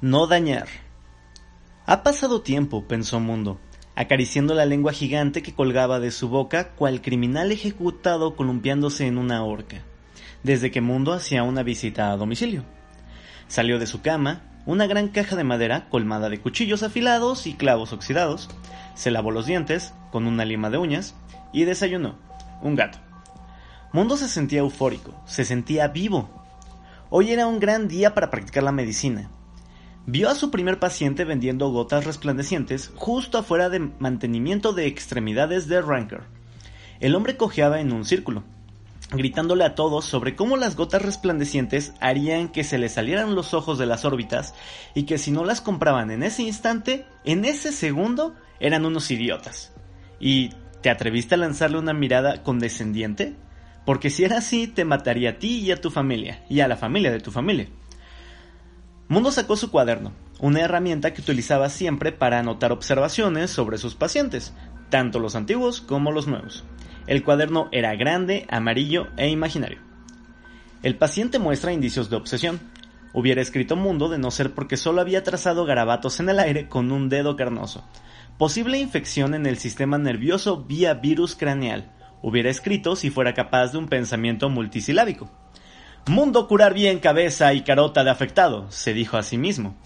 No dañar. Ha pasado tiempo, pensó Mundo, acariciando la lengua gigante que colgaba de su boca cual criminal ejecutado columpiándose en una horca, desde que Mundo hacía una visita a domicilio. Salió de su cama, una gran caja de madera colmada de cuchillos afilados y clavos oxidados, se lavó los dientes con una lima de uñas y desayunó un gato. Mundo se sentía eufórico, se sentía vivo. Hoy era un gran día para practicar la medicina. Vio a su primer paciente vendiendo gotas resplandecientes justo afuera de mantenimiento de extremidades de Ranker. El hombre cojeaba en un círculo, gritándole a todos sobre cómo las gotas resplandecientes harían que se le salieran los ojos de las órbitas y que si no las compraban en ese instante, en ese segundo, eran unos idiotas. ¿Y te atreviste a lanzarle una mirada condescendiente? Porque si era así, te mataría a ti y a tu familia, y a la familia de tu familia. Mundo sacó su cuaderno, una herramienta que utilizaba siempre para anotar observaciones sobre sus pacientes, tanto los antiguos como los nuevos. El cuaderno era grande, amarillo e imaginario. El paciente muestra indicios de obsesión. Hubiera escrito Mundo de no ser porque solo había trazado garabatos en el aire con un dedo carnoso. Posible infección en el sistema nervioso vía virus craneal hubiera escrito si fuera capaz de un pensamiento multisilábico. Mundo curar bien cabeza y carota de afectado, se dijo a sí mismo.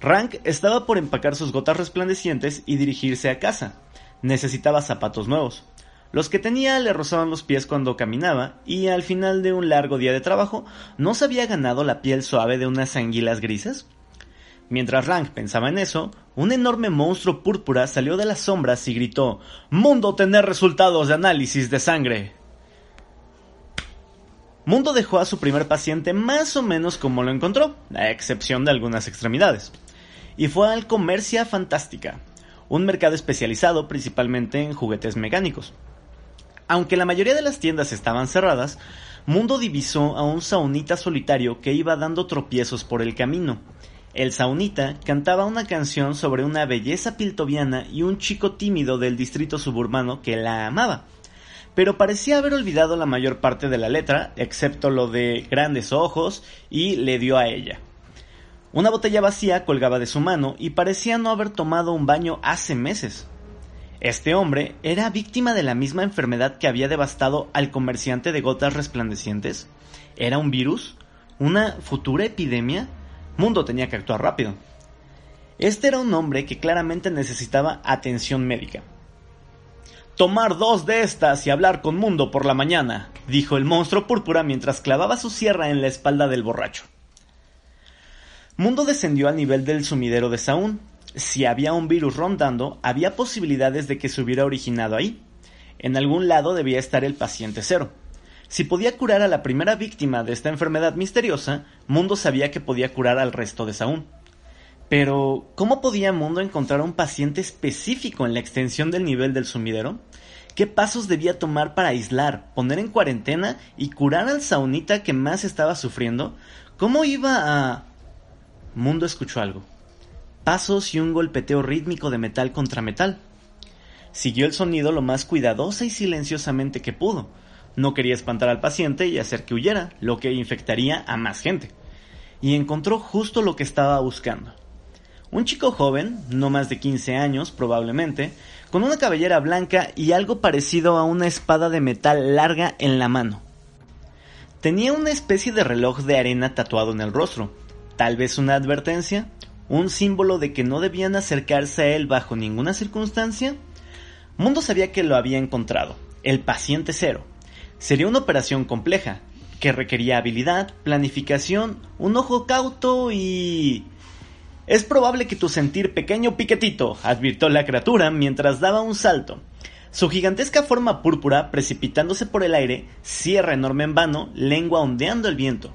Rank estaba por empacar sus gotas resplandecientes y dirigirse a casa. Necesitaba zapatos nuevos. Los que tenía le rozaban los pies cuando caminaba y al final de un largo día de trabajo no se había ganado la piel suave de unas anguilas grises. Mientras Rank pensaba en eso, un enorme monstruo púrpura salió de las sombras y gritó Mundo tener resultados de análisis de sangre. Mundo dejó a su primer paciente más o menos como lo encontró, a excepción de algunas extremidades, y fue al Comercia Fantástica, un mercado especializado principalmente en juguetes mecánicos. Aunque la mayoría de las tiendas estaban cerradas, Mundo divisó a un saunita solitario que iba dando tropiezos por el camino. El saunita cantaba una canción sobre una belleza piltoviana y un chico tímido del distrito suburbano que la amaba, pero parecía haber olvidado la mayor parte de la letra, excepto lo de grandes ojos, y le dio a ella. Una botella vacía colgaba de su mano y parecía no haber tomado un baño hace meses. Este hombre era víctima de la misma enfermedad que había devastado al comerciante de gotas resplandecientes. ¿Era un virus? ¿Una futura epidemia? Mundo tenía que actuar rápido. Este era un hombre que claramente necesitaba atención médica. Tomar dos de estas y hablar con Mundo por la mañana, dijo el monstruo púrpura mientras clavaba su sierra en la espalda del borracho. Mundo descendió al nivel del sumidero de Saúl. Si había un virus rondando, había posibilidades de que se hubiera originado ahí. En algún lado debía estar el paciente cero. Si podía curar a la primera víctima de esta enfermedad misteriosa, Mundo sabía que podía curar al resto de Saúl. Pero, ¿cómo podía Mundo encontrar un paciente específico en la extensión del nivel del sumidero? ¿Qué pasos debía tomar para aislar, poner en cuarentena y curar al saunita que más estaba sufriendo? ¿Cómo iba a... Mundo escuchó algo. Pasos y un golpeteo rítmico de metal contra metal. Siguió el sonido lo más cuidadosa y silenciosamente que pudo, no quería espantar al paciente y hacer que huyera, lo que infectaría a más gente. Y encontró justo lo que estaba buscando. Un chico joven, no más de 15 años probablemente, con una cabellera blanca y algo parecido a una espada de metal larga en la mano. Tenía una especie de reloj de arena tatuado en el rostro, tal vez una advertencia, un símbolo de que no debían acercarse a él bajo ninguna circunstancia. Mundo sabía que lo había encontrado, el paciente cero, Sería una operación compleja, que requería habilidad, planificación, un ojo cauto y... Es probable que tu sentir pequeño piquetito, advirtió la criatura mientras daba un salto. Su gigantesca forma púrpura, precipitándose por el aire, cierra enorme en vano, lengua ondeando el viento.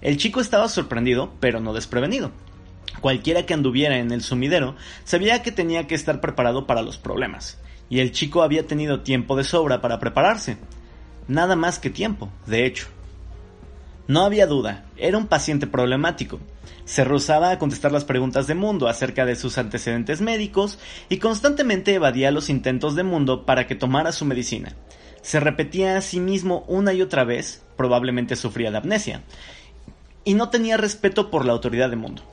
El chico estaba sorprendido, pero no desprevenido. Cualquiera que anduviera en el sumidero sabía que tenía que estar preparado para los problemas, y el chico había tenido tiempo de sobra para prepararse nada más que tiempo, de hecho. No había duda, era un paciente problemático. Se rehusaba a contestar las preguntas de Mundo acerca de sus antecedentes médicos y constantemente evadía los intentos de Mundo para que tomara su medicina. Se repetía a sí mismo una y otra vez, probablemente sufría de amnesia, y no tenía respeto por la autoridad de Mundo.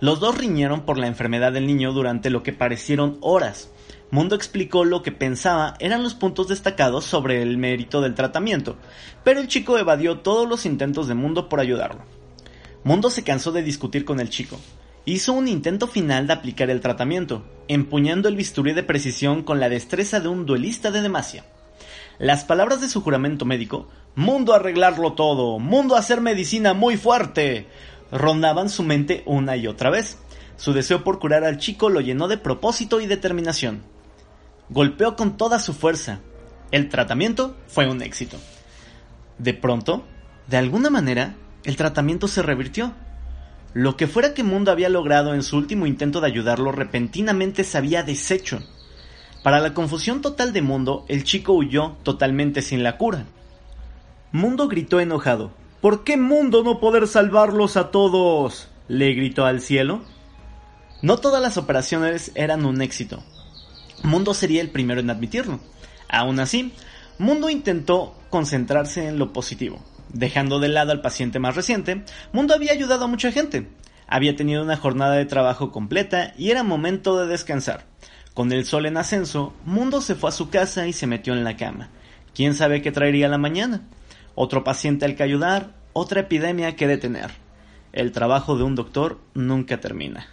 Los dos riñeron por la enfermedad del niño durante lo que parecieron horas. Mundo explicó lo que pensaba eran los puntos destacados sobre el mérito del tratamiento, pero el chico evadió todos los intentos de Mundo por ayudarlo. Mundo se cansó de discutir con el chico. Hizo un intento final de aplicar el tratamiento, empuñando el bisturí de precisión con la destreza de un duelista de Demacia. Las palabras de su juramento médico, Mundo arreglarlo todo, Mundo hacer medicina muy fuerte, rondaban su mente una y otra vez. Su deseo por curar al chico lo llenó de propósito y determinación. Golpeó con toda su fuerza. El tratamiento fue un éxito. De pronto, de alguna manera, el tratamiento se revirtió. Lo que fuera que Mundo había logrado en su último intento de ayudarlo repentinamente se había deshecho. Para la confusión total de Mundo, el chico huyó totalmente sin la cura. Mundo gritó enojado. ¿Por qué Mundo no poder salvarlos a todos? le gritó al cielo. No todas las operaciones eran un éxito. Mundo sería el primero en admitirlo. Aún así, Mundo intentó concentrarse en lo positivo. Dejando de lado al paciente más reciente, Mundo había ayudado a mucha gente. Había tenido una jornada de trabajo completa y era momento de descansar. Con el sol en ascenso, Mundo se fue a su casa y se metió en la cama. ¿Quién sabe qué traería la mañana? Otro paciente al que ayudar, otra epidemia que detener. El trabajo de un doctor nunca termina.